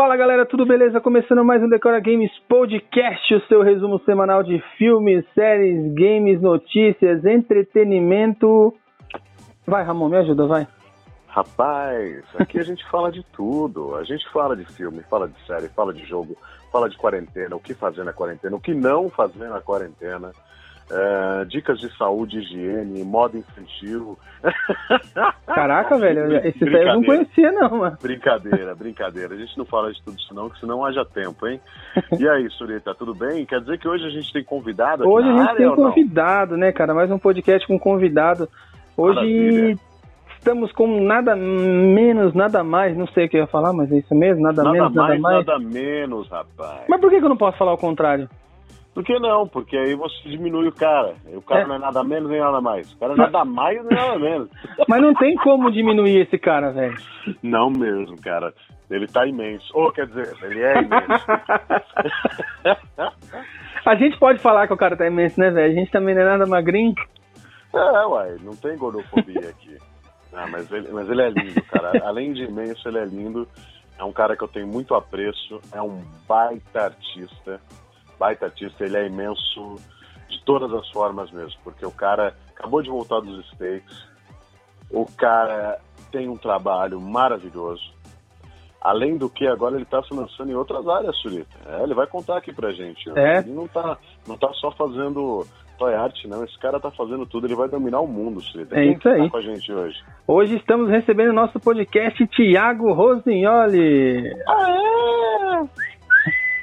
Fala galera, tudo beleza? Começando mais um Decora Games Podcast, o seu resumo semanal de filmes, séries, games, notícias, entretenimento. Vai, Ramon, me ajuda, vai. Rapaz, aqui a gente fala de tudo. A gente fala de filme, fala de série, fala de jogo, fala de quarentena, o que fazer na quarentena, o que não fazer na quarentena. É, dicas de saúde, higiene, moda infantil. Caraca, velho, esse daí eu não conhecia, não, mano. Brincadeira, brincadeira. A gente não fala de tudo isso, não, que senão haja tempo, hein? E aí, Surita, tudo bem? Quer dizer que hoje a gente tem convidado aqui Hoje a gente área, tem convidado, né, cara? Mais um podcast com convidado. Hoje Maravilha. estamos com nada menos, nada mais, não sei o que eu ia falar, mas é isso mesmo, nada, Nada menos, mais, nada mais. nada menos, rapaz. Mas por que eu não posso falar o contrário? Por que não? Porque aí você diminui o cara. E o cara É. não é nada menos nem nada mais. O cara é nada mais nem nada menos. Mas não tem como diminuir esse cara, velho. Não mesmo, cara. Ele tá imenso. Ou quer dizer, ele é imenso. A gente pode falar que o cara tá imenso, né, velho? A gente também não é nada magrinho. é, uai, não tem gordofobia aqui. Ah, mas, ele, mas ele é lindo, cara. Além de imenso, ele é lindo. É um cara que eu tenho muito apreço. É um baita artista. Baita artista, ele é imenso de todas as formas mesmo. Porque o cara acabou de voltar dos States. O cara tem um trabalho maravilhoso. Além do que, agora ele está se lançando em outras áreas, Surita. É, ele vai contar aqui pra gente. É? Ele não tá, não tá só fazendo toy art, não. Esse cara tá fazendo tudo, ele vai dominar o mundo, Surita. É Quem isso aí. Tá com a gente hoje. Hoje estamos recebendo no nosso podcast Tiago Rosignoli.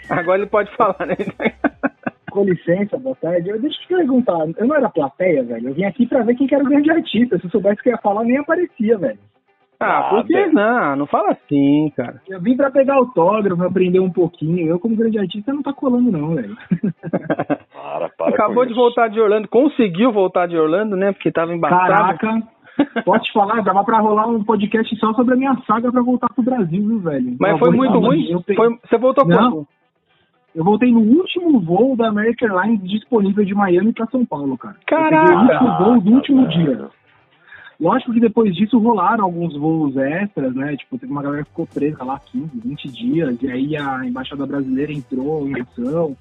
Agora ele pode falar, né? Com licença, boa tarde. Eu, deixa eu te perguntar, eu não era plateia, velho. Eu vim aqui pra ver quem que era o grande artista. Se eu soubesse que eu ia falar, nem aparecia, velho. Ah, Ah, por que não? Não fala assim, cara. Eu vim pra pegar autógrafo, aprender um pouquinho. Eu, como grande artista, não tá colando, não, velho. Para, para Acabou de isso. voltar de Orlando, conseguiu voltar de Orlando, né? Porque tava embaçado. Caraca, posso te falar, dava pra rolar um podcast só sobre a minha saga pra voltar pro Brasil, viu, velho? Mas foi muito ruim. Eu, pe- Foi- Você voltou Não. quando? Eu voltei no último voo da American Airlines disponível de Miami pra São Paulo, cara. Eu Caraca! o último voo do último velho. dia. Lógico que depois disso rolaram alguns voos extras, né? Tipo, teve uma galera que ficou presa lá 15, 20 dias, e aí a Embaixada Brasileira entrou em ação.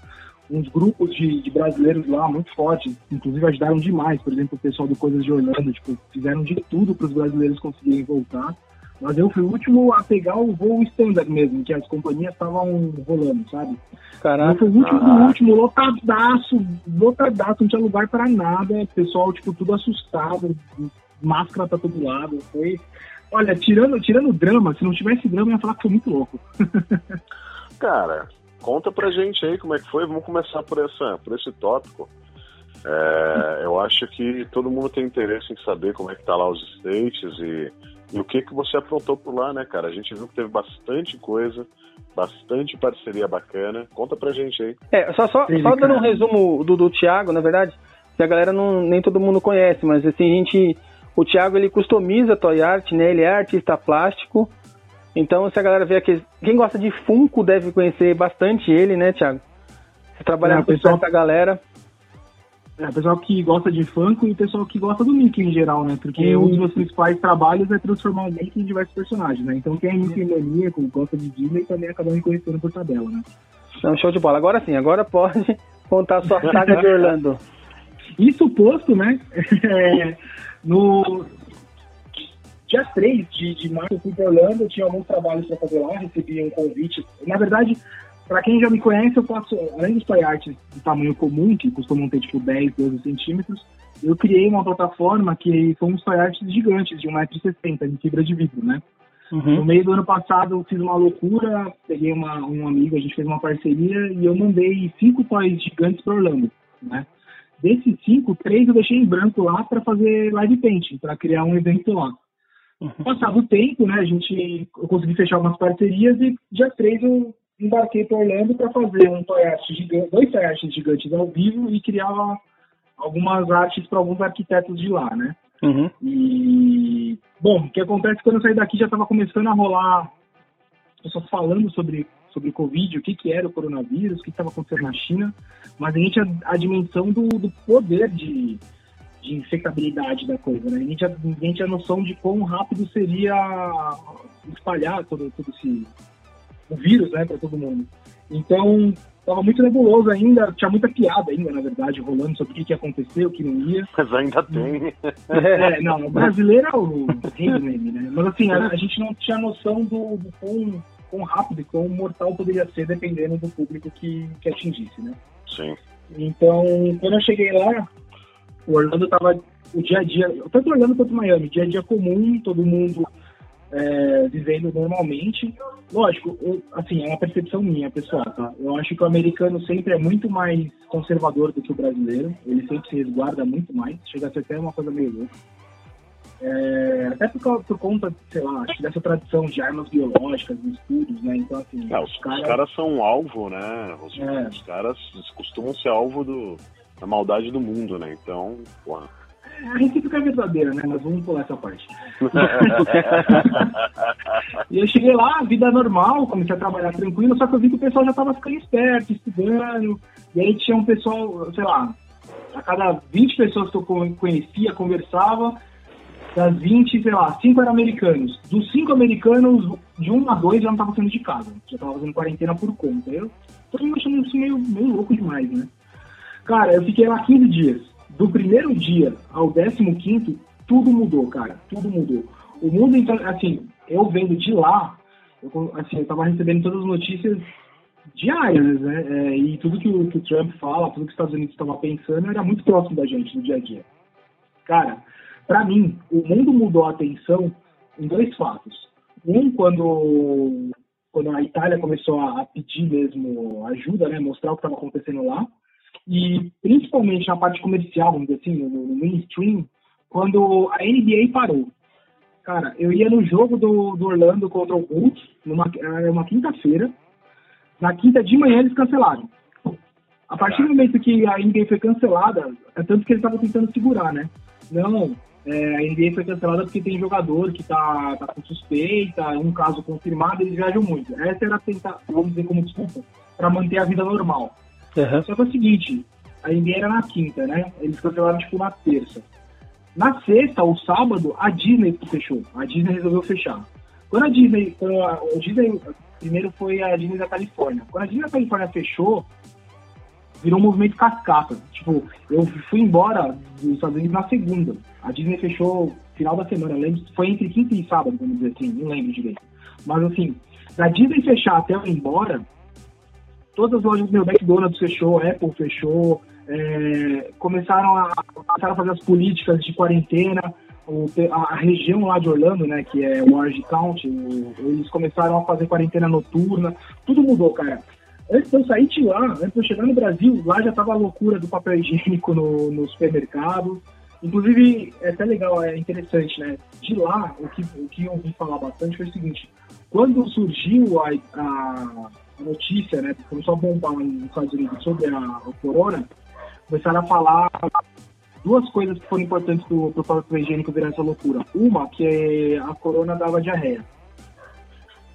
Uns grupos de, de brasileiros lá muito fortes, inclusive ajudaram demais. Por exemplo, o pessoal do Coisas de Orlando, tipo, fizeram de tudo para os brasileiros conseguirem voltar. Mas eu fui o último a pegar o voo standard mesmo, que as companhias estavam rolando, sabe? Eu Caraca. fui o último do Ah. último, lotadaço, lotadaço, não tinha lugar pra nada, pessoal, tipo, tudo assustado, máscara pra todo lado. Foi. Olha, tirando, tirando o drama, se não tivesse drama, eu ia falar que foi muito louco. Cara, conta pra gente aí como é que foi. Vamos começar por, essa, por esse tópico. É, eu acho que todo mundo tem interesse em saber como é que tá lá os States e, e o que que você aprontou por lá, né, cara? A gente viu que teve bastante coisa, bastante parceria bacana. Conta pra gente aí. É, só, só, Sim, só dando um resumo do, do Thiago, na verdade, que a galera não, nem todo mundo conhece, mas assim, a gente. O Thiago ele customiza toy art, né? Ele é artista plástico. Então, se a galera vê aqui. Quem gosta de Funko deve conhecer bastante ele, né, Thiago? Você trabalha É, com pessoal- essa galera. É, pessoal que gosta de funk e pessoal que gosta do Mickey em geral, né? Porque Hum. um dos meus principais trabalhos é transformar o Mickey em diversos personagens, né? Então quem é Mickey maníaco, gosta de Disney, também acaba me conhecendo por tabela, né? Então, show de bola. Agora sim, agora pode contar a sua saga de Orlando. Isso posto, né? é, no dia 3 de, de março eu fui para Orlando, eu tinha alguns trabalhos para fazer lá, recebi um convite. Na verdade, para quem já me conhece, eu faço, além dos toy arts de tamanho comum, que costumam ter tipo 10, 12 centímetros, eu criei uma plataforma que são uns toy arts gigantes, de 1,60m, em fibra de vidro, né? No Uhum. meio do ano passado eu fiz uma loucura, peguei uma, um amigo, a gente fez uma parceria e eu mandei cinco toys gigantes para Orlando, né? Desses cinco, três eu deixei em branco lá para fazer live painting, para criar um evento lá. Uhum. Passado o tempo, né, a gente, eu consegui fechar algumas parcerias e dia 3 eu embarquei para Orlando para fazer um art gigante, dois toy arts gigantes ao vivo e criar algumas artes para alguns arquitetos de lá, né? Uhum. E, bom, o que acontece quando eu saí daqui já estava começando a rolar pessoas falando sobre, sobre Covid, o que, que era o coronavírus, o que estava acontecendo na China, mas a gente a, a dimensão do, do poder de, de infectabilidade da coisa, né? A gente, a, a gente a noção de quão rápido seria espalhar todo, todo esse, o vírus, né, para todo mundo. Então, tava muito nebuloso ainda, tinha muita piada ainda, na verdade, rolando sobre o que, que ia acontecer, o que não ia. Mas ainda tem. É, não, o brasileiro é o rei do meme, né? Mas assim, a, a gente não tinha noção do, do quão, quão rápido e quão mortal poderia ser, dependendo do público que, que atingisse, né? Sim. Então, quando eu cheguei lá, o Orlando tava o dia a dia, tanto Orlando quanto Miami, dia a dia comum, todo mundo é, vivendo normalmente. Lógico, eu, assim, é uma percepção minha, pessoal, tá? Eu acho que o americano sempre é muito mais conservador do que o brasileiro. Ele sempre se resguarda muito mais. Chega a ser até uma coisa meio louca. É, até por, por, conta, sei lá, acho que dessa tradição de armas biológicas, de estudos, né? Então, assim. É, os, os, caras... os, caras... são alvo, né? Os, é. os caras costumam ser alvo do, da maldade do mundo, né? Então, porra. A recíproca é verdadeira, né? Mas vamos pular essa parte. e eu cheguei lá, vida normal, comecei a trabalhar tranquilo, só que eu vi que o pessoal já estava ficando esperto, estudando. E aí tinha um pessoal, sei lá, a cada 20 pessoas que eu conhecia, conversava, das 20, sei lá, 5 eram americanos. Dos 5 americanos, de 1 um a 2 já não estavam saindo de casa. Já estavam fazendo quarentena por conta. Eu tô me achando isso meio, meio louco demais, né? Cara, eu fiquei lá 15 dias do primeiro dia ao décimo quinto, tudo mudou, cara. Tudo mudou. O mundo, então, assim, eu vendo de lá, eu, assim, eu tava recebendo todas as notícias diárias, né? É, e tudo que o, que o, Trump fala, tudo que os Estados Unidos estava pensando, era muito próximo da gente no dia a dia. Cara, para mim, o mundo mudou a atenção em dois fatos. Um, quando, quando a Itália começou a pedir mesmo ajuda, né? Mostrar o que estava acontecendo lá e principalmente na parte comercial, vamos dizer assim, no, mainstream, quando a NBA parou. Cara, eu ia no jogo do, do Orlando contra o Bulls, numa uma quinta-feira. Na quinta de manhã eles cancelaram. A partir do momento que a NBA foi cancelada, é tanto que eles estavam tentando segurar, né? Não, é, a NBA foi cancelada porque tem jogador que tá, tá com suspeita, um caso confirmado, eles viajam muito. Essa era tentar, vamos dizer como desculpa, para manter a vida normal. Uhum. Só que é o seguinte, a NBA era na quinta, né? Eles cancelaram, tipo, na terça. Na sexta, ou sábado, a Disney fechou. A Disney resolveu fechar. Quando a Disney, quando a, a Disney, primeiro foi a Disney da Califórnia. Quando a Disney da Califórnia fechou, virou um movimento cascata. Tipo, eu fui embora dos Estados Unidos na segunda. A Disney fechou final da semana, lembro, foi entre quinta e sábado, vamos dizer assim, não lembro direito. Mas assim, da Disney fechar até eu ir embora, todas as lojas do meu McDonald's fechou, Apple fechou, é, começaram, a, começaram a fazer as políticas de quarentena, o, a, região lá de Orlando, né, que é Orange County, o, eles começaram a fazer quarentena noturna, tudo mudou, cara. Antes de eu sair de lá, antes de eu chegar no Brasil, lá já tava a loucura do papel higiênico no, no supermercado. Inclusive, é até legal, é interessante, né? De lá, o que, o que eu ouvi falar bastante foi o seguinte: quando surgiu a a notícia, né, começou a bombar nos Estados Unidos sobre a, o corona, começaram a falar duas coisas que foram importantes para o papel higiênico virar essa loucura. Uma, que a corona dava diarreia.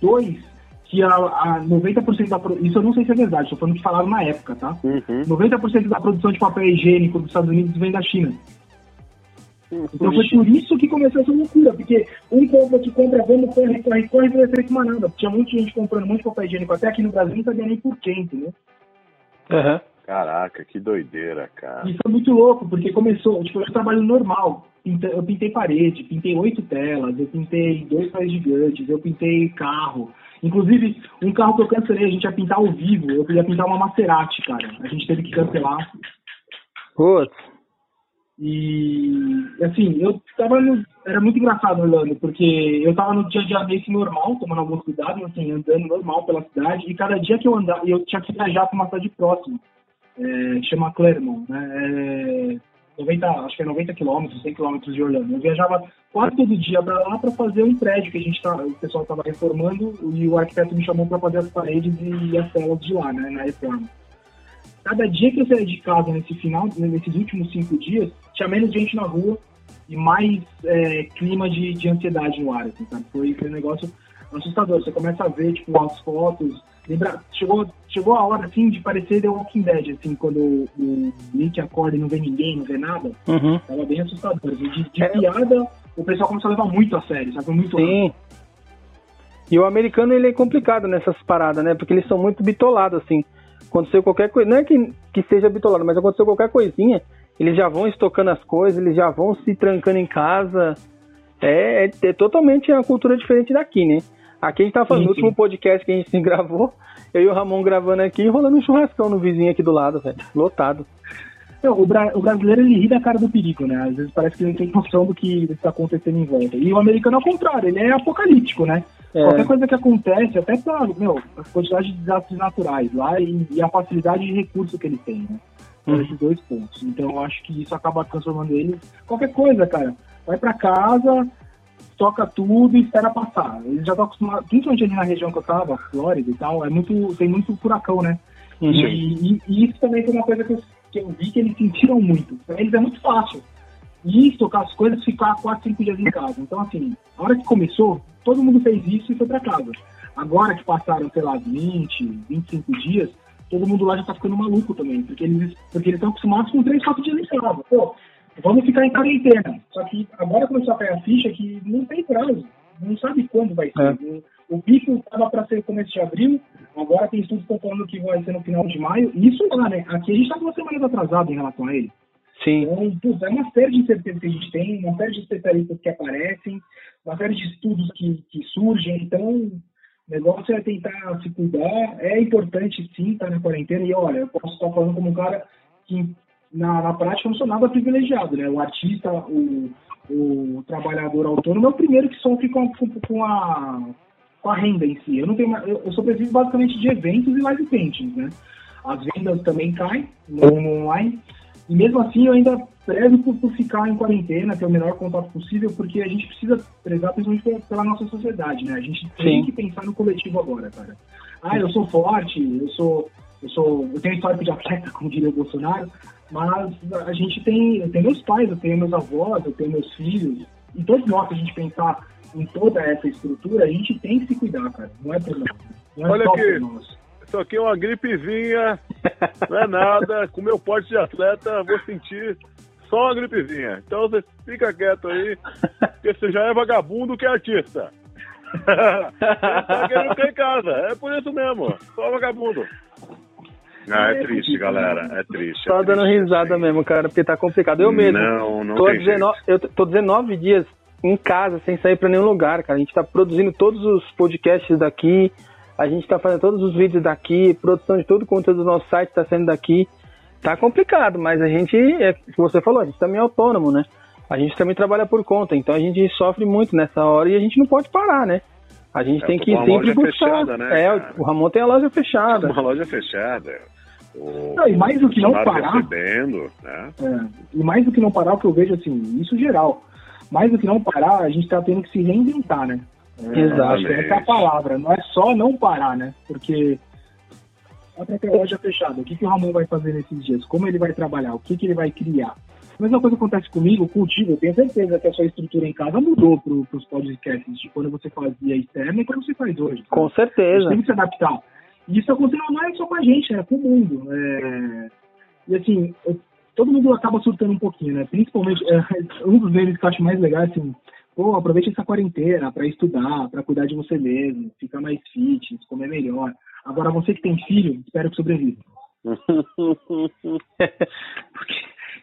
Dois, que a, a 90% da isso eu não sei se é verdade, estou falando que falaram na época, tá? Uhum. 90% da produção de papel higiênico dos Estados Unidos vem da China. Então foi por isso que começou essa loucura, porque um compra que compra, vamos, corre, corre, corre, não efeito manada. Tinha muita gente comprando um monte de papel higiênico, até aqui no Brasil não sabia nem por quê, entendeu? Uhum. Caraca, que doideira, cara. Isso foi muito louco, porque começou, tipo, eu trabalho normal. Eu pintei parede, pintei oito telas, eu pintei dois pais gigantes, eu pintei carro. Inclusive, um carro que eu cancelei, a gente ia pintar ao vivo, eu queria pintar uma Maserati, cara. A gente teve que cancelar. Putz. E, assim, eu tava no, Era muito engraçado, Orlando, porque eu tava no dia a dia meio normal, tomando alguns cuidados, assim, andando normal pela cidade, e cada dia que eu andava, eu tinha que viajar para uma cidade próxima, é, chama Clermont, né? É 90, acho que é 90 quilômetros, 100 quilômetros de Orlando. Eu viajava quase todo dia para lá para fazer um prédio que a gente tá, o pessoal estava reformando e o arquiteto me chamou para fazer as paredes e as telas de lá, né, na reforma. Cada dia que eu saía de casa nesse final, nesses últimos cinco dias, tinha menos gente na rua e mais é, clima de, de ansiedade no ar, assim, sabe? Foi, foi um negócio assustador. Você começa a ver, tipo, as fotos. Lembra, chegou, chegou a hora, assim, de parecer The Walking Dead, assim, quando o, o Nick acorda e não vê ninguém, não vê nada. Uhum. Tava bem assustador. De, de é. piada, o pessoal começou a levar muito a sério, sabe? Muito Sim. E o americano, ele é complicado nessas paradas, né? Porque eles são muito bitolados, assim. Aconteceu qualquer coisa, não é que, que seja bitolado, mas aconteceu qualquer coisinha, eles já vão estocando as coisas, eles já vão se trancando em casa. É, é, é totalmente uma cultura diferente daqui, né? Aqui a gente tá falando, no último podcast que a gente gravou, eu e o Ramon gravando aqui, rolando um churrascão no vizinho aqui do lado, velho. Lotado. Não, o, bra o, brasileiro ele ri da cara do perigo, né? Às vezes parece que ele não tem noção do que está acontecendo em volta. E o americano ao contrário, ele é apocalíptico, né? É. Qualquer coisa que acontece, até pra, meu, a quantidade de desastres naturais lá e, e a facilidade de recurso que ele tem, né? Uhum. Esses dois pontos. Então eu acho que isso acaba transformando ele. Qualquer coisa, cara. Vai para casa, toca tudo e espera passar. Eles já estão acostumados, principalmente ali na região que eu tava, Flórida e tal, é muito, tem muito furacão, né? Uhum. E, e, e, isso também foi uma coisa que eu, que eu vi que eles sentiram muito. Pra eles é muito fácil. E tocar as coisas ficar 4, 5 dias em casa. Então, assim, a hora que começou, todo mundo fez isso e foi para casa. Agora que passaram, sei lá, 20, 25 dias, todo mundo lá já tá ficando maluco também, porque eles porque eles estão acostumados com 3, 4 dias em casa. Pô, vamos ficar em quarentena. Só que agora começou a cair a ficha que não tem prazo, não sabe quando vai ser. É. O pico estava para ser começo de abril, agora tem estudos que estão falando que vai ser no final de maio. Isso lá, né? Aqui a gente está duas semanas atrasado em relação a ele. Sim. Então, putz, é uma série de incertezas que a gente tem, uma série de especialistas que aparecem, uma série de estudos que, que surgem. Então, o negócio é tentar se cuidar. É importante, sim, estar na quarentena. E, olha, eu posso estar falando como um cara que na, na prática não sou nada privilegiado, né? O artista, o, o trabalhador autônomo é o primeiro que sofre com, com, com a, com a renda em si. Eu não tenho, eu, eu sobrevivo basicamente de eventos e live paintings, né? As vendas também caem no, no online. E mesmo assim eu ainda prezo por, por, ficar em quarentena, ter o menor contato possível, porque a gente precisa prezar principalmente pela nossa sociedade, né? A gente tem Sim. que pensar no coletivo agora, cara. Ah, eu sou forte, eu sou, eu sou, eu tenho histórico de atleta, como diria o Bolsonaro, mas a gente tem, eu tenho meus pais, eu tenho meus avós, eu tenho meus filhos, e todos nós que a gente pensar em toda essa estrutura, a gente tem que se cuidar, cara. Não é por nós. Não é Olha só aqui, por nós. Isso aqui é uma gripezinha, não é nada. Com meu porte de atleta, vou sentir só uma gripezinha. Então você fica quieto aí, porque você já é vagabundo que é artista. tá querendo ficar em casa, é por isso mesmo, só vagabundo. Ah, é triste, galera. É triste. Só é dando triste, risada sim. mesmo, cara, porque tá complicado. Eu mesmo. Não, não tô tem 19, Eu tô 19 dias em casa, sem sair pra nenhum lugar, cara. A gente tá produzindo todos os podcasts daqui, a gente tá fazendo todos os vídeos daqui, produção de todo o conteúdo do nosso site tá saindo daqui. Tá complicado, mas a gente, é, como você falou, a gente também é autônomo, né? A gente também trabalha por conta, então a gente sofre muito nessa hora e a gente não pode parar, né? A gente É, tem que sempre loja buscar. fechada, né, é, cara? o Ramon tem a loja fechada. Uma loja fechada. O Não, e mais do que não parar- recebendo, né? É, e mais do que não parar, o que eu vejo, assim, isso geral, mais do que não parar, a gente tá tendo que se reinventar, né? É, Exato. Essa é a palavra, não é só não parar, né? Porque a própria loja fechada, o que, que o Ramon vai fazer nesses dias? Como ele vai trabalhar? O que, que ele vai criar? A mesma coisa acontece comigo, contigo, eu tenho certeza que a sua estrutura em casa mudou pro, pros podcasts de quando você fazia externo e quando você faz hoje. Com A gente certeza. tem que se adaptar. E isso aconteceu não é só com a gente, é com o mundo. É... E assim, eu- todo mundo acaba surtando um pouquinho, né? Principalmente, é, um dos memes que eu acho mais legal é assim, pô, aproveite essa quarentena para estudar, para cuidar de você mesmo, ficar mais fit, comer melhor. Agora, você que tem filho, espero que sobreviva.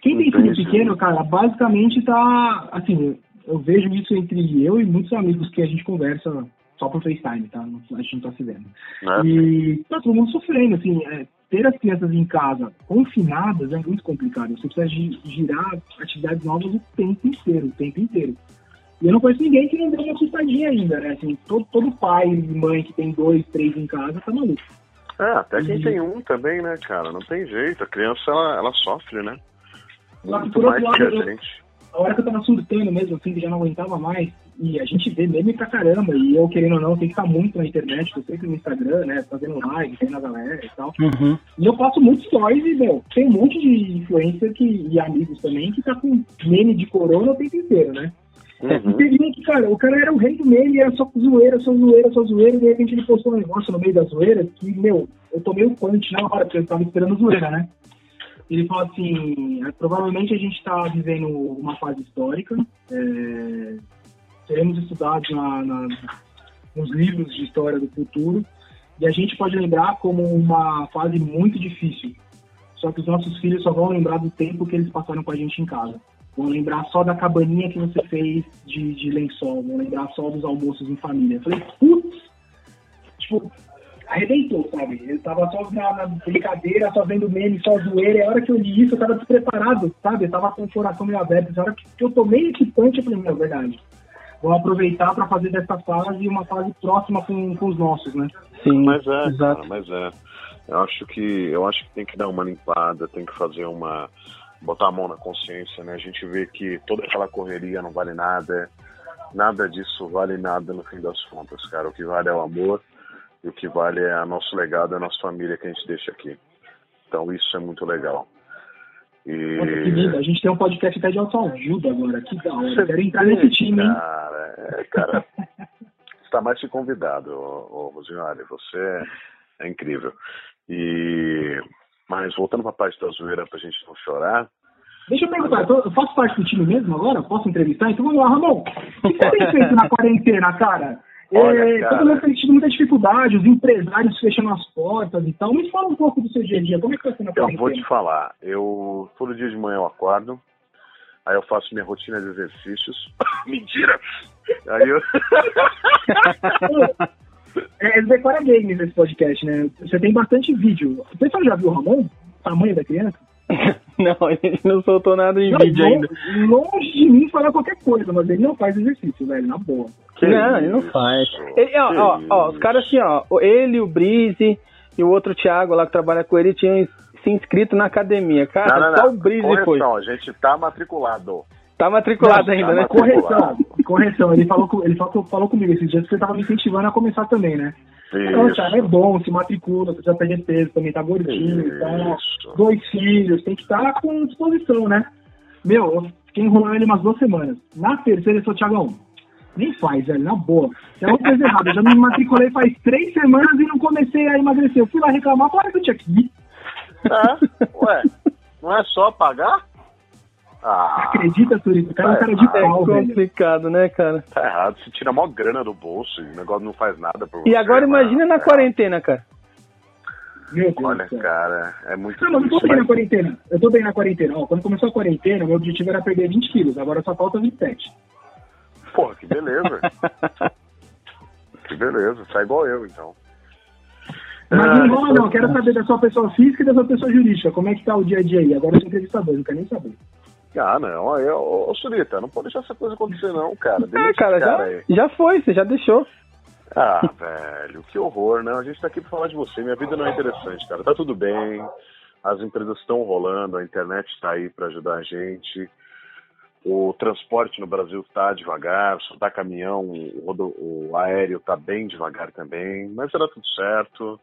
Quem tem filho pequeno, cara, basicamente tá, assim, eu vejo isso entre eu e muitos amigos que a gente conversa só por FaceTime, tá? A gente não tá se vendo. Né? E tá todo mundo sofrendo, assim, é, ter as crianças em casa confinadas é muito complicado. Você precisa gi- girar atividades novas o tempo inteiro, o tempo inteiro. E eu não conheço ninguém que não deu uma assustadinha ainda, né? Assim, todo, todo pai e mãe que tem dois, três em casa tá maluco. É, até quem E- tem um também, né, cara? Não tem jeito. A criança, ela, ela sofre, né? Só que por outro que a lado, eu- gente. a hora que eu tava surtando mesmo, assim, que já não aguentava mais, e a gente vê meme pra caramba, e eu, querendo ou não, tenho que estar muito na internet, tô sempre no Instagram, né, fazendo live, vendo a galera e tal. Uhum. E eu faço muitos stories e, meu, tem um monte de influencer que, e amigos também que tá com meme de corona o tempo inteiro, né? E Uhum. teve um que, cara, o cara era o rei do meme, era só zoeira, só zoeira, só zoeira, e de repente ele postou um negócio no meio da zoeira que, meu, eu tomei o punch na hora, porque eu tava esperando zoeira, né? Ele falou assim, "É, provavelmente a gente está vivendo uma fase histórica, é, seremos estudados na, na- nos livros de história do futuro, e a gente pode lembrar como uma fase muito difícil. Só que os nossos filhos só vão lembrar do tempo que eles passaram com a gente em casa. Vão lembrar só da cabaninha que você fez de, de lençol, vão lembrar só dos almoços em família. Eu falei, putz! Tipo, arrebentou, sabe? Ele tava só na, na, brincadeira, só vendo meme, só zoeira. E a hora que eu li isso, eu tava despreparado, sabe? Eu tava com o coração meio aberto. A hora que eu tomei esse punch, eu falei, meu, é verdade. Vou aproveitar para fazer dessa fase uma fase próxima com, com os nossos, né? Sim, mas é, exato. Cara, mas é. Eu acho que eu acho que tem que dar uma limpada, tem que fazer uma botar a mão na consciência, né? A gente vê que toda aquela correria não vale nada, nada disso vale nada no fim das contas, cara. O que vale é o amor e o que vale é o nosso legado, a nossa família que a gente deixa aqui. Então isso é muito legal. E... Nossa, que lindo. A gente tem um podcast até de autoajuda agora. Que da hora. Quero entrar nesse time, hein? Cara, é, cara está mais que convidado, ô, ô, Rosinhari. Você é incrível. E... Mas voltando para a parte da zoeira, para a gente não chorar, Deixa eu perguntar, eu faço parte do time mesmo agora? Posso entrevistar? Então vamos lá, Ramon. O que você tem feito na quarentena, cara? Olha, é, cara. Todo mundo tem tido muita dificuldade, os empresários fechando as portas e tal. Me fala um pouco do seu dia a dia, como é que tá sendo a Eu vou te falar, eu todo dia de manhã eu acordo, aí eu faço minha rotina de exercícios. Mentira! Aí eu. é, ele decora games nesse podcast, né? Você tem bastante vídeo. O pessoal já viu o Ramon? Tamanho da criança? não, ele não soltou nada em não, vídeo ainda. Longe de mim falar qualquer coisa, mas ele não faz exercício, velho, na boa. Que não, isso? ele não faz. Ele, ó, ó, ó, os caras assim, ó, ele, o Brise e o outro Thiago lá que trabalha com ele tinham se inscrito na academia. Cara, não, não, só o Brise Correção, foi. a gente tá matriculado. Tá matriculado não, ainda, tá né? Correção, correção. Ele falou, ele falou, falou comigo esses dias que você tava me incentivando a começar também, né? Então, cara, é bom, se matricula, precisa perder peso, também tá gordinho, então, dois filhos, tem que estar tá com disposição, né? Meu, eu fiquei enrolando ele umas duas semanas. Na terceira, ele falou, Tiagão, nem faz, velho, na boa. É uma coisa errada. Eu já me matriculei faz três semanas e não comecei a emagrecer. Eu fui lá reclamar, claro que eu tinha que ir. É, ué, não é só pagar? Ah, Acredita, Turito? O cara é um cara de pau, É complicado, né, cara? Tá errado. Você tira mó grana do bolso e o negócio não faz nada por você. E agora imagina na é quarentena, cara. Meu Deus Olha, cara, é muito Não, mas não tô bem na quarentena. Eu tô bem na quarentena. Ó, quando começou a quarentena, meu objetivo era perder 20 quilos. Agora só falta 27. Pô, que beleza. que beleza. Sai igual eu, então. Mas não enrola, não. Quero saber da sua pessoa física e da sua pessoa jurídica. Como é que tá o dia a dia aí? Agora eu sou entrevistador, não quero nem saber. Ah, não. Eu, ô, Surita, não pode deixar essa coisa acontecer, não, cara. é, cara, cara já, já foi, você já deixou. Ah, velho, que horror, né? A gente tá aqui pra falar de você. Minha vida não é interessante, cara. Tá tudo bem, as empresas estão rolando, a internet tá aí para ajudar a gente. O transporte no Brasil tá devagar, só tá caminhão, o, o aéreo tá bem devagar também, mas será tudo certo.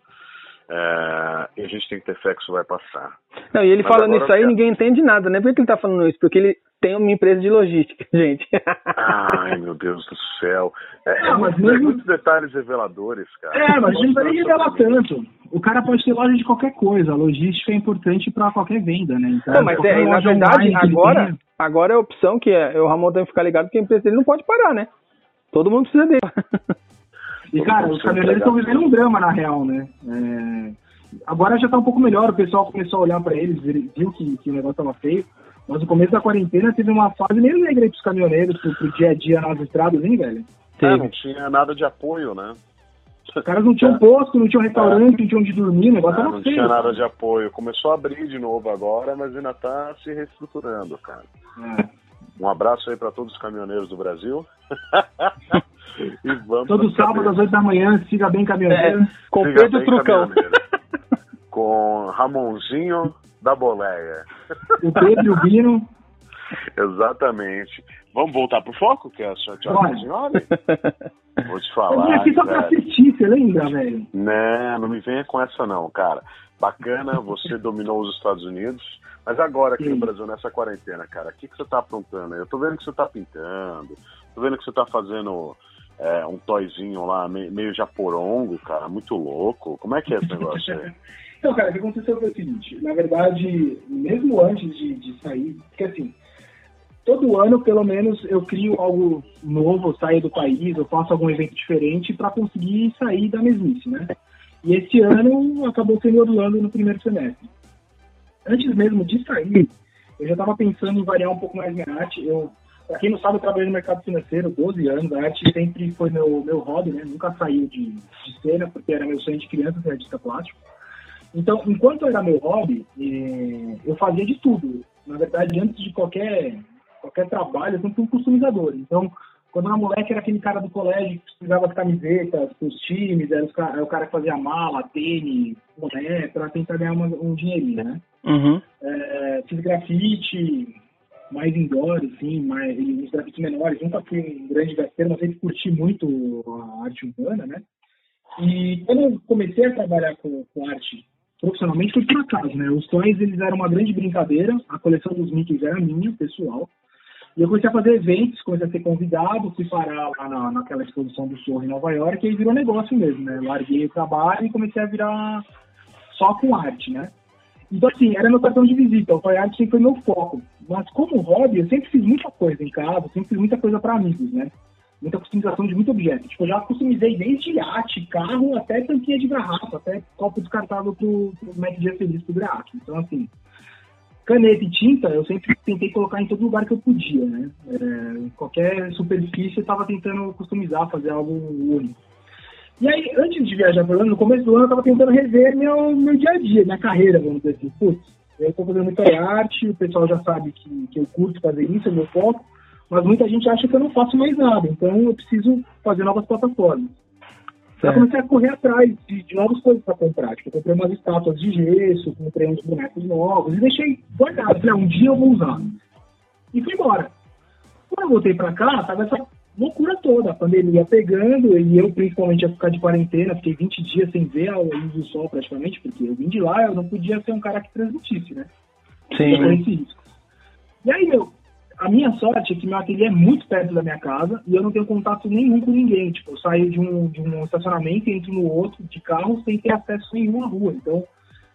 É, e a gente tem que ter fé que isso vai passar. Não, e ele Mas falando isso aí, quero... ninguém entende nada, né? Por que ele tá falando isso? Porque ele tem uma empresa de logística, gente. Ai, meu Deus do céu. É, não, mas mesmo... muitos detalhes reveladores, cara. É, mas a gente não vai nem revelar tanto. O cara pode ter loja de qualquer coisa. A logística é importante para qualquer venda, né? Então, não, mas é, na verdade, agora, agora é a opção que é, o Ramon tem que ficar ligado que a empresa dele não pode parar, né? Todo mundo precisa dele. E, cara, os caminhoneiros estão vivendo um drama, na real, né? É... Agora já tá um pouco melhor, o pessoal começou a olhar para eles, viu que, que o negócio tava feio. Mas no começo da quarentena teve uma fase meio negra pros caminhoneiros, pro, pro dia a dia nas estradas, hein, velho? É, não tinha nada de apoio, né? Os caras não tinham posto, não tinham restaurante, não tinham onde dormir, o negócio é, tava não feio. Não tinha nada de apoio. Começou a abrir de novo agora, mas ainda tá se reestruturando, cara. É. Um abraço aí para todos os caminhoneiros do Brasil. e vamos Todo sábado às 8 da manhã, siga bem caminhoneiro. É, com siga Pedro Trucão. com Ramonzinho da Boleia. O Pedro e o Bino. Exatamente. Vamos voltar pro foco, que é a sua senhora? Vou te falar. Eu vim aqui só pra assistir, você lembra, velho? Não, não me venha com essa não, cara. Bacana, você dominou os Estados Unidos, mas agora aqui no Brasil, nessa quarentena, cara, o que, que você tá aprontando? Eu tô vendo que você tá pintando, tô vendo que você tá fazendo é, um toyzinho lá, meio, meio japorongo, cara, muito louco. Como é que é esse negócio aí? então, cara, o que aconteceu foi o seguinte, na verdade, mesmo antes de, de sair, porque assim, todo ano, pelo menos, eu crio algo novo, saio do país, eu faço algum evento diferente para conseguir sair da mesmice, né? E esse ano acabou sendo Orlando no primeiro semestre. Antes mesmo de sair, eu já estava pensando em variar um pouco mais minha arte. Eu, pra quem não sabe, eu trabalhei no mercado financeiro 12 anos. A arte sempre foi meu, meu hobby, né? Nunca saiu de, de cena, porque era meu sonho de criança ser artista plástico. Então, enquanto era meu hobby, eh, eu fazia de tudo. Na verdade, antes de qualquer qualquer trabalho, eu sempre fui um customizador. Então, quando eu era moleque, era aquele cara do colégio que precisava de camisetas os times, era, era, o cara que fazia mala, tênis, boné, para tentar ganhar uma, um dinheirinho, né? Uhum. É, fiz grafite, mais indoor, assim, mais, uns grafites menores. Nunca fui um grande grafiteiro, mas sempre curti muito a arte urbana, né? E quando eu comecei a trabalhar com, com arte profissionalmente, foi por acaso, né? Os toys, eles eram uma grande brincadeira, a coleção dos Mickeys era minha, pessoal. E eu comecei a fazer eventos, comecei a ser convidado, fui parar lá na, naquela exposição do Sorro em Nova York, e aí virou negócio mesmo, né? Larguei o trabalho e comecei a virar só com arte, né? Então, assim, era meu cartão de visita, o toy art sempre foi meu foco. Mas como hobby, eu sempre fiz muita coisa em casa, sempre fiz muita coisa para amigos, né? Muita customização de muito objeto. Tipo, eu já customizei desde arte, carro, até tampinha de garrafa, até copo descartável pro, pro Mac Dia Feliz pro Graak. Então, assim, caneta e tinta, eu sempre tentei colocar em todo lugar que eu podia, né? É, qualquer superfície eu estava tentando customizar, fazer algo único. E aí, antes de viajar para no começo do ano, eu estava tentando rever meu, meu dia a dia, minha carreira, vamos dizer assim. Putz, eu estou fazendo muita arte, o pessoal já sabe que, que eu curto fazer isso, é meu foco, mas muita gente acha que eu não faço mais nada, então eu preciso fazer novas plataformas. Eu comecei a correr atrás de, de novas coisas para comprar. Tipo, eu comprei umas estátuas de gesso, comprei uns bonecos novos e deixei guardado. Falei, ah, um dia eu vou usar. E fui embora. Quando eu voltei para cá, tava essa loucura toda, a pandemia pegando, e eu principalmente ia ficar de quarentena, fiquei 20 dias sem ver a luz do sol praticamente, porque eu vim de lá, eu não podia ser um cara que transmitisse, né? Sim. E aí, meu, a minha sorte é que meu ateliê é muito perto da minha casa e eu não tenho contato nenhum com ninguém. Tipo, eu saio de um, de um estacionamento, entro no outro de carro sem ter acesso nenhum à rua. Então,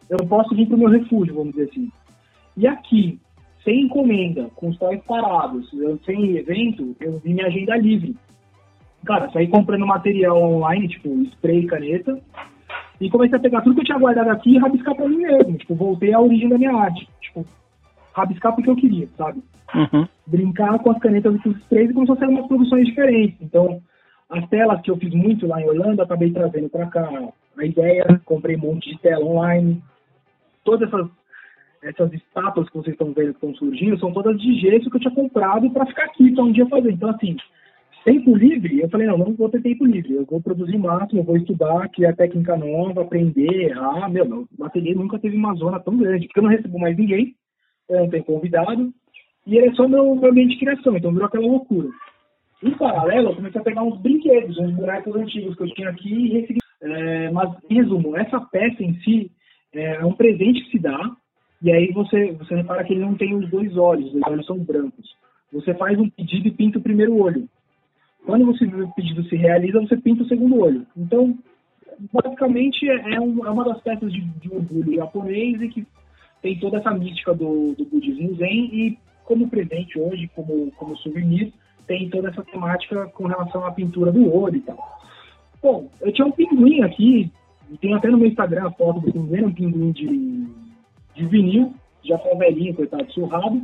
eu posso vir para o meu refúgio, vamos dizer assim. E aqui, sem encomenda, com os toys parados, sem evento, eu vi minha agenda livre. Cara, saí comprando material online, tipo spray, caneta, e comecei a pegar tudo que eu tinha guardado aqui e rabiscar para mim mesmo. Tipo, voltei à origem da minha arte. Tipo, rabiscar porque eu queria, sabe? Uhum. Brincar com as canetas dos três e começou a ser umas produções diferentes. Então, as telas que eu fiz muito lá em Orlando, acabei trazendo para cá a ideia, comprei um monte de tela online. Todas essas, essas estátuas que vocês estão vendo que estão surgindo são todas de gesso que eu tinha comprado para ficar aqui para um dia fazer. Então, assim, tempo livre, eu falei, não, não vou ter tempo livre, eu vou produzir máximo, eu vou estudar, criar técnica nova, aprender. Ah, meu, meu ateliê nunca teve uma zona tão grande, porque eu não recebo mais ninguém, eu não tenho convidado, e ele é só meu, meu ambiente de criação, então virou aquela loucura. Em paralelo, eu comecei a pegar uns brinquedos, uns bonecos antigos que eu tinha aqui e recebi. É, mas, resumo, essa peça em si é, é um presente que se dá, e aí você, você repara que ele não tem os dois olhos, os olhos são brancos. Você faz um pedido e pinta o primeiro olho. Quando você, o pedido se realiza, você pinta o segundo olho. Então, basicamente, é, é, um, é uma das peças de, de orgulho japonês e que tem toda essa mística do, do budismo zen e como presente hoje, como, como souvenir, tem toda essa temática com relação à pintura do olho e tal. Bom, eu tinha um pinguim aqui, tem até no meu Instagram a foto do pinguim, um pinguim de, de vinil, já foi velhinho, coitado, surrado.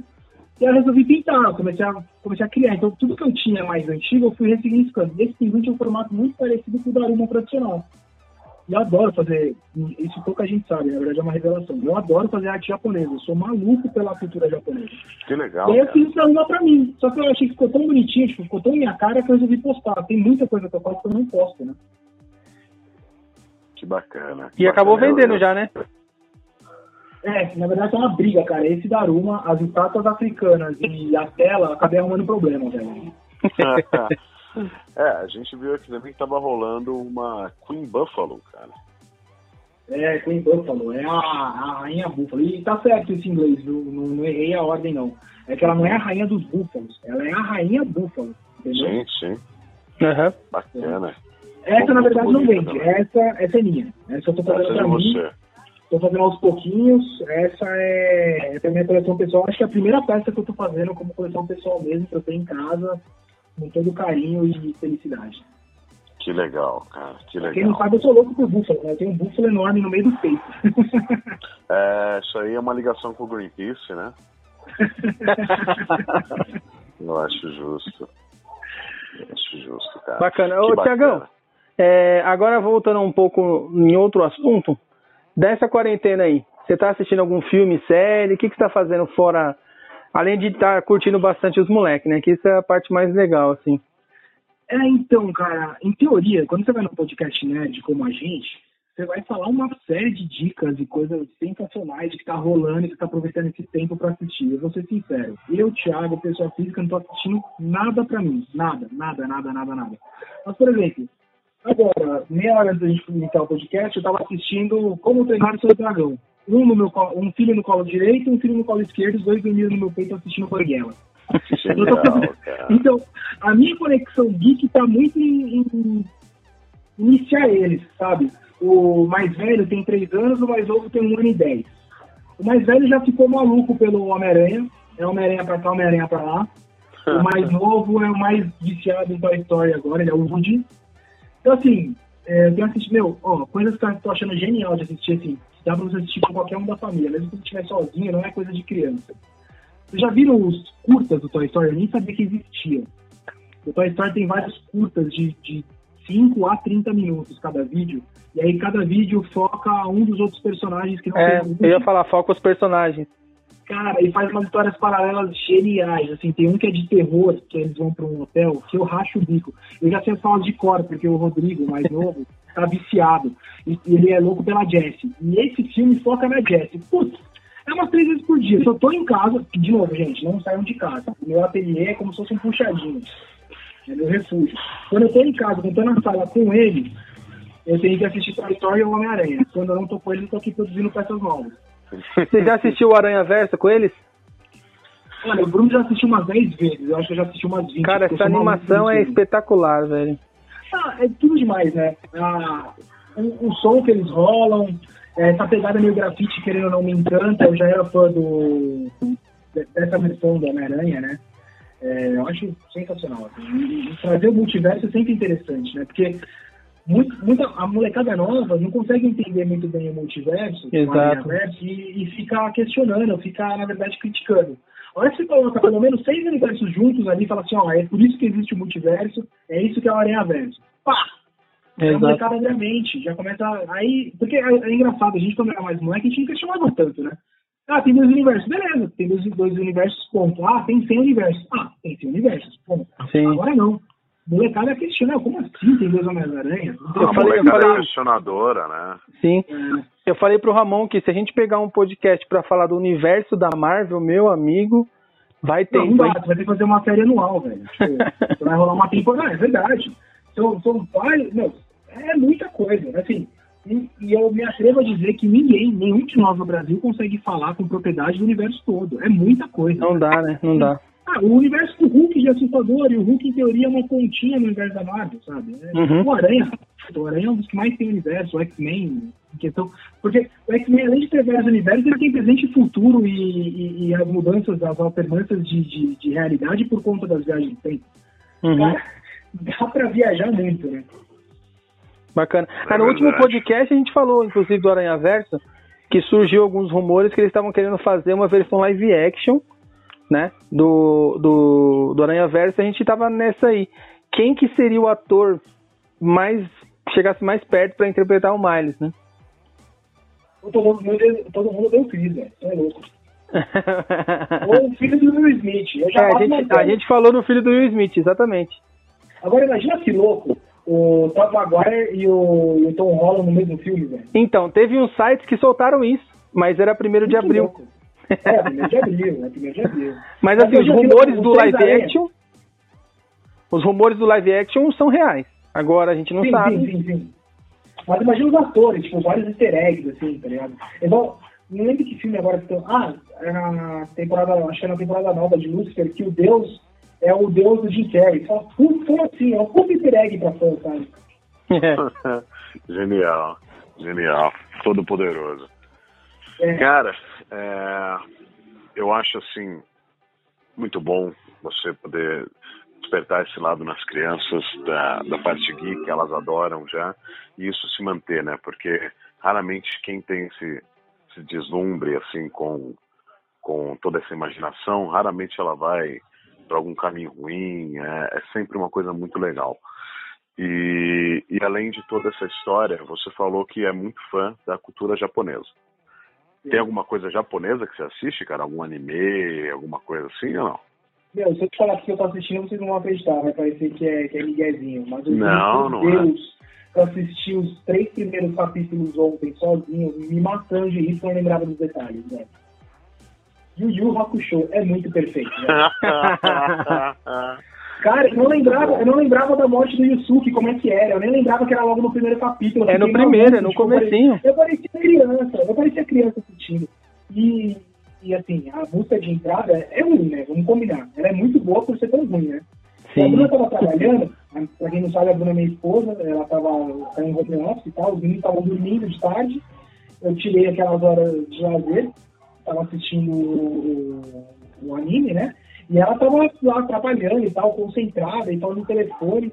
E eu resolvi pintar, comecei a, comecei a criar. Então, tudo que eu tinha mais antigo, eu fui ressignificando. E esse pinguim tinha um formato muito parecido com o Daruma tradicional. Eu adoro fazer, isso pouca gente sabe, na verdade é uma revelação. Eu adoro fazer arte japonesa, eu sou maluco pela cultura japonesa. Que legal. E aí eu fiz isso uma pra mim. Só que eu achei que ficou tão bonitinho, tipo, ficou tão minha cara que eu resolvi postar. Tem muita coisa que eu faço que eu não posto, né? Que bacana. E acabou vendendo já, né? É, na verdade é uma briga, cara. Esse Daruma, as estátuas africanas e a tela, acabei arrumando problema, velho. É, a gente viu aqui também que tava rolando uma Queen Buffalo, cara. É, Queen Buffalo, é a, a rainha búfalo. E tá certo esse inglês, viu? Não, não, errei a ordem, não. É que ela não é a rainha dos búfalos, ela é a rainha búfalo, entendeu? Sim, sim. Uhum. Bacana. Essa, na verdade, não vende. Essa, essa é minha. Essa eu tô fazendo Essa é pra mim. você. Tô fazendo aos pouquinhos. Essa é, é a minha coleção pessoal. Acho que é a primeira peça que eu tô fazendo como coleção pessoal mesmo, que eu tenho em casa, com todo carinho e felicidade. Que legal, cara. Que legal. Quem não sabe, eu sou louco por búfalo, né? Eu tenho um búfalo enorme no meio do peito. é, isso aí é uma ligação com o Greenpeace, né? eu acho justo. Eu acho justo, cara. Bacana. Ô, Tiagão, é, agora voltando um pouco em outro assunto, dessa quarentena aí, você tá assistindo algum filme, série? O que, que você tá fazendo fora. Além de estar tá curtindo bastante os moleques, né? Que isso é a parte mais legal, assim. É, então, cara, em teoria, quando você vai no podcast nerd como a gente, você vai falar uma série de dicas e coisas sensacionais que tá rolando e que tá aproveitando esse tempo para assistir. Eu vou ser sincero. Eu, Thiago, pessoa física, não tô assistindo nada para mim. Nada, nada, nada, nada, nada. Mas, por exemplo, agora, meia hora antes da gente comunicar o podcast, eu tava assistindo Como Treinar o Seu Dragão. Um, no meu, um filho no colo direito, um filho no colo esquerdo, os dois dormindo no meu peito assistindo Banguela. Então, a minha conexão geek tá muito em, em iniciar eles, sabe? O mais velho tem três anos, o mais novo tem um ano e dez. O mais velho já ficou maluco pelo Homem-Aranha. É Homem-Aranha pra cá, Homem-Aranha pra lá. O mais novo é o mais viciado em Toy Story agora, ele é o Woody. Então, assim, é, eu tenho assistido, meu, ó, coisas que eu tô achando genial de assistir, assim, dá pra você assistir com qualquer um da família, mesmo que você estiver sozinho, não é coisa de criança. Vocês já viram os curtas do Toy Story? Eu nem sabia que existiam. O Toy Story tem vários curtas de, de 5 a 30 minutos cada vídeo. E aí cada vídeo foca um dos outros personagens que não é, tem. Eu ia falar, foca os personagens. Cara, e faz umas histórias paralelas geniais. Assim, tem um que é de terror, que eles vão para um hotel, que eu racho o bico. Eu já sei as falas de cor, porque o Rodrigo, mais novo, tá viciado. E ele é louco pela Jessie. E esse filme foca na Jessie. Putz, é umas três vezes por dia. Se eu tô em casa, de novo, gente, não saiam de casa. Meu ateliê é como se fosse um puxadinho. É meu refúgio. Quando eu tô em casa, quando eu tô na sala com ele, eu tenho que assistir Toy Story ou Homem-Aranha. Quando eu não tô com ele, eu tô aqui produzindo peças novas. Você já assistiu o Aranha Versa com eles? Olha, o Bruno já assistiu umas 10 vezes. Eu acho que eu já assisti umas 20. Cara, essa animação é espetacular, velho. Ah, é tudo demais, né? Ah, o, o som que eles rolam, essa pegada meio grafite, querendo ou não, me encanta. Eu já era fã do, dessa versão do Homem-Aranha, né? É, eu acho sensacional. Assim. E, trazer o multiverso é sempre interessante, né? Porque muito, muita, a molecada nova não consegue entender muito bem o multiverso, Exato. O e, e fica questionando, fica, na verdade, criticando. A hora que você coloca pelo menos seis universos juntos ali e fala assim, ó, é por isso que existe o multiverso, é isso que é o Aranha Verso. Pá! É a molecada abre a mente, já começa. Aí. Porque é, é, engraçado, a gente quando era mais moleque, a gente não questionava tanto, né? Ah, tem dois universos, beleza, tem dois, dois universos, ponto. Ah, tem 100 universos. Ah, tem 100 universos, ponto. Sim. Agora não. Molecada questiona, como assim tem dois Homens-Aranha? A molecada é questionadora, né? Sim. É. Eu falei pro Ramon que se a gente pegar um podcast para falar do universo da Marvel, meu amigo, vai ter. Não, não dá, vai ter que fazer uma série anual, velho. Tipo, vai rolar uma temporada, é verdade. São, são vários. Não, é muita coisa. Assim, e, e, eu me atrevo a dizer que ninguém, nenhum de nós no Brasil consegue falar com propriedade do universo todo. É muita coisa. Não dá, né? Não dá. Ah, o universo do Hulk de assustador, e o Hulk, em teoria, é uma pontinha no universo da Marvel, sabe? É, uhum. O Aranha, o Aranha é um dos que mais tem universo, o X-Men, questão. Porque o X-Men, além de ter vários universos, ele tem presente e futuro e, e, e, as mudanças, as alternâncias de, de, de, realidade por conta das viagens do tempo. Uhum. Cara, dá pra viajar muito, né? Bacana. Ah, no último podcast a gente falou, inclusive, do Aranha Versa, que surgiu alguns rumores que eles estavam querendo fazer uma versão live action, né? Do, do, do Aranha Versa, a gente tava nessa aí. Quem que seria o ator mais. chegasse mais perto para interpretar o Miles, né? Todo mundo, todo mundo deu crise, velho. É louco. Ou o filho do Will Smith. É, a, gente, a gente falou no filho do Will Smith, exatamente. Agora imagina que louco o Tom Maguire e o, o Tom Holland no mesmo filme, velho. Então, teve uns sites que soltaram isso, mas era primeiro de abril. Louco. É, primeiro de abril, né? Primeiro de abril. Mas, assim, os rumores do live action. Os rumores do live action são reais. Agora a gente não sim, sabe. Sim, sim, sim. Mas imagina os atores, tipo, vários easter eggs, assim, tá ligado? Igual, não lembro que filme agora que estão. Ah, é na temporada, acho que é na temporada nova de Lucifer, que o Deus é o deus do Jim Carrey. Só foi assim, é um puta easter egg pra fã, sabe? genial, genial. Todo poderoso. É. Cara, é, eu acho assim muito bom você poder despertar esse lado nas crianças da, da parte geek, elas adoram já, e isso se manter, né? Porque raramente quem tem esse, esse deslumbre assim com, com toda essa imaginação, raramente ela vai para algum caminho ruim, é, é, sempre uma coisa muito legal. E, e além de toda essa história, você falou que é muito fã da cultura japonesa. Tem alguma coisa japonesa que você assiste, cara? Algum anime, alguma coisa assim ou não? Meu, se eu te falar que eu tô assistindo, vocês não vão acreditar, vai parecer que é, que é miguezinho. Mas eu não, não é. Deus, é. eu assisti os três primeiros capítulos ontem sozinho, me matando de isso, não lembrava dos detalhes, né? Yu Yu Hakusho é muito perfeito, né? Cara, eu não lembrava, eu não lembrava da morte do Yusuke, como é que era. Eu nem lembrava que era logo no primeiro capítulo. É no primeiro, é no comecinho. Eu parecia criança, eu parecia criança assistindo. E e assim, a música de entrada é ruim, né? Vamos combinar. Ela é muito boa por ser tão ruim, né? Sim. A Bruna estava trabalhando, pra quem não sabe, a Bruna é minha esposa, ela estava tá em home office e tal, os meninos estavam dormindo de tarde, eu tirei aquelas horas de lazer, estava assistindo o, o, anime, né? E ela estava lá trabalhando e tal, concentrada e tal, no telefone.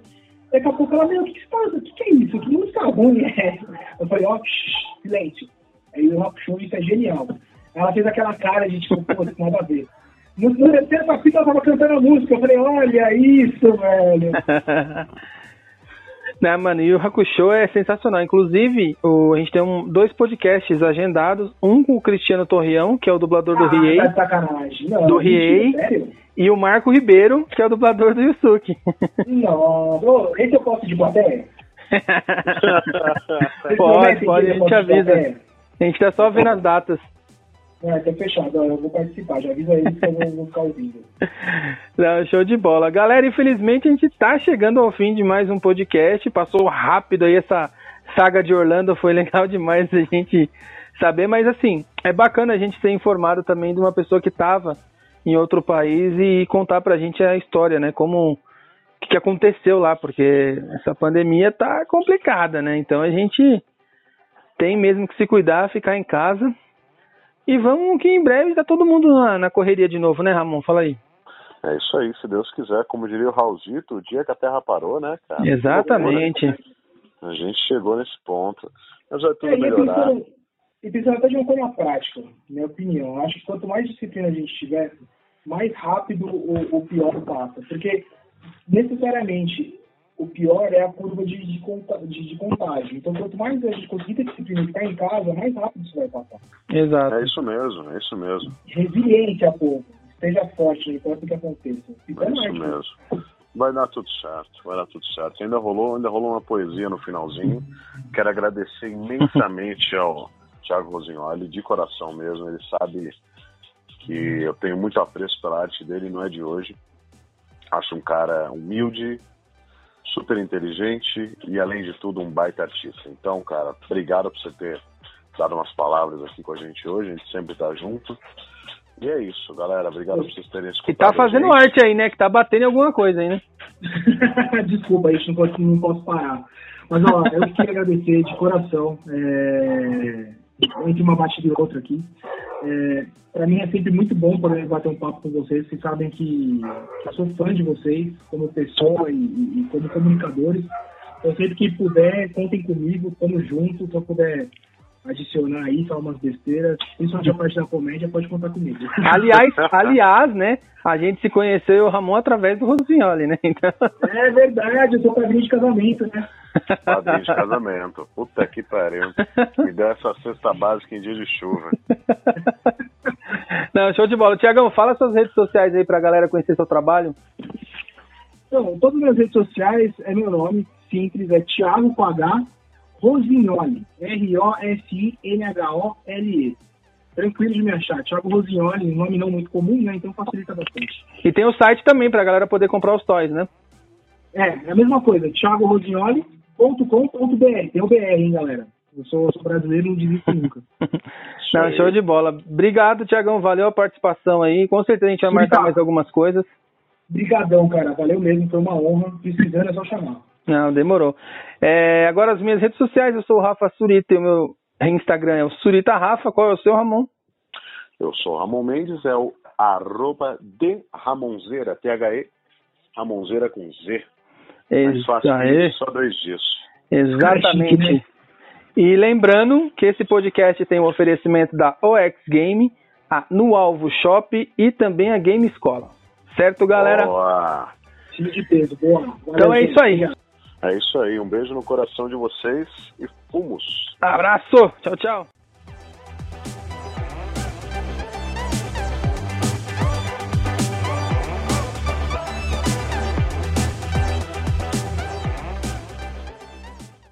Daqui a pouco ela, meu, o que que passa? O que, que é isso? Que música ruim é essa? Eu falei, ó, oh, silêncio. Aí o Rock Show, isso é genial. Ela fez aquela cara de tipo, pô, nada a ver. No, no terceiro capítulo ela tava cantando a música. Eu falei, olha isso, velho. Né, mano, e o Hakusho é sensacional. Inclusive, o, a gente tem um, dois podcasts agendados. Um com o Cristiano Torreão, que é o dublador do ah, Riei. Tá sacanagem. Não, do Riei. E o Marco Ribeiro, que é o dublador do Yusuke. Não, esse eu posso de plateia? pode, pode, a gente avisa. A gente tá só vendo as datas. É, tá fechado. Eu vou participar. Já avisa eles que eu vou, vou ficar ouvindo. Não, show de bola. Galera, infelizmente a gente tá chegando ao fim de mais um podcast. Passou rápido aí essa saga de Orlando. Foi legal demais a gente saber. Mas assim, é bacana a gente ser informado também de uma pessoa que tava em outro país e contar pra gente a história, né? Como o que aconteceu lá, porque essa pandemia tá complicada, né? Então a gente tem mesmo que se cuidar, ficar em casa e vamos que em breve tá todo mundo na, na, correria de novo, né, Ramon? Fala aí. É isso aí, se Deus quiser, como diria o Raulzito, o dia que a Terra parou, né, cara? Exatamente. A gente chegou nesse ponto. Mas vai tudo é, melhorar. E precisa até de uma coisa prática, minha opinião. Acho que quanto mais disciplina a gente tiver, mais rápido o, o pior passa. Porque, necessariamente, o pior é a curva de, de, de, de contágio. Então, quanto mais a gente conseguir ter disciplina e ficar em casa, mais rápido isso vai passar. Exato. É isso mesmo, é isso mesmo. Resiliente a pouco. Esteja forte, não importa o que aconteça. Fica é isso mesmo. Vai dar tudo certo, vai dar tudo certo. Ainda rolou, ainda rolou uma poesia no finalzinho. Quero agradecer imensamente ao Thiago Rosignoli, de coração mesmo. Ele sabe que eu tenho muito apreço pela arte dele, não é de hoje. Acho um cara humilde, super inteligente e, além de tudo, um baita artista. Então, cara, obrigado por você ter dado umas palavras aqui com a gente hoje. A gente sempre tá junto. E é isso, galera. Obrigado por vocês terem escutado. Que tá fazendo arte aí, né? Que tá batendo em alguma coisa aí, né? Desculpa, a gente não posso, não posso parar. Mas, ó, eu queria agradecer de coração. É entre uma batida e outra aqui. É, para mim é sempre muito bom poder bater um papo com vocês. Vocês sabem que eu sou fã de vocês como pessoa e, e como comunicadores. Então, sempre que puder, contem comigo, estamos juntos. Se eu puder adicionar aí, falar umas besteiras, principalmente a parte da comédia, pode contar comigo. Aliás, aliás, né? A gente se conheceu, o Ramon, através do Rosignoli, né? Então... É verdade, eu sou padrinho de casamento, né? Padrinho de casamento. Puta que pariu. Me deu essa cesta básica em dia de chuva. Não, show de bola. Tiagão, fala suas redes sociais aí pra galera conhecer seu trabalho. Então, todas as minhas redes sociais é meu nome, simples, é Thiago com H, Rosignoli. R-O-S-I-N-H-O-L-E. Tranquilo de me achar. Thiago Rosignoli, um nome não muito comum, né? Então facilita bastante. E tem o site também pra galera poder comprar os toys, né? É, é a mesma coisa. thiagorosignoli.com.br. Tem o BR, hein, galera? Eu sou, sou brasileiro, não desisto nunca. Não, show de bola. Obrigado, Tiagão. Valeu a participação aí. Com certeza a gente vai marcar mais algumas coisas. Obrigadão, cara. Valeu mesmo. Foi uma honra. Precisando é só chamar. Não, demorou. É, agora as minhas redes sociais, eu sou o Rafa Surita e o meu Instagram é o Surita Rafa. Qual é o seu, Ramon? Eu sou Ramon Mendes, é o arroba de Ramonzeira, T-H-E, Ramonzeira com Z. Mais fácil aí. só dois dias. Exatamente. Chique, né? E lembrando que esse podcast tem o oferecimento da OX Game, a No Alvo Shop e também a Game Escola. Certo, galera? Boa. Time de peso, boa. Valeu, Então é gente. isso aí. É isso aí, um beijo no coração de vocês e fomos. Abraço. Tchau, tchau.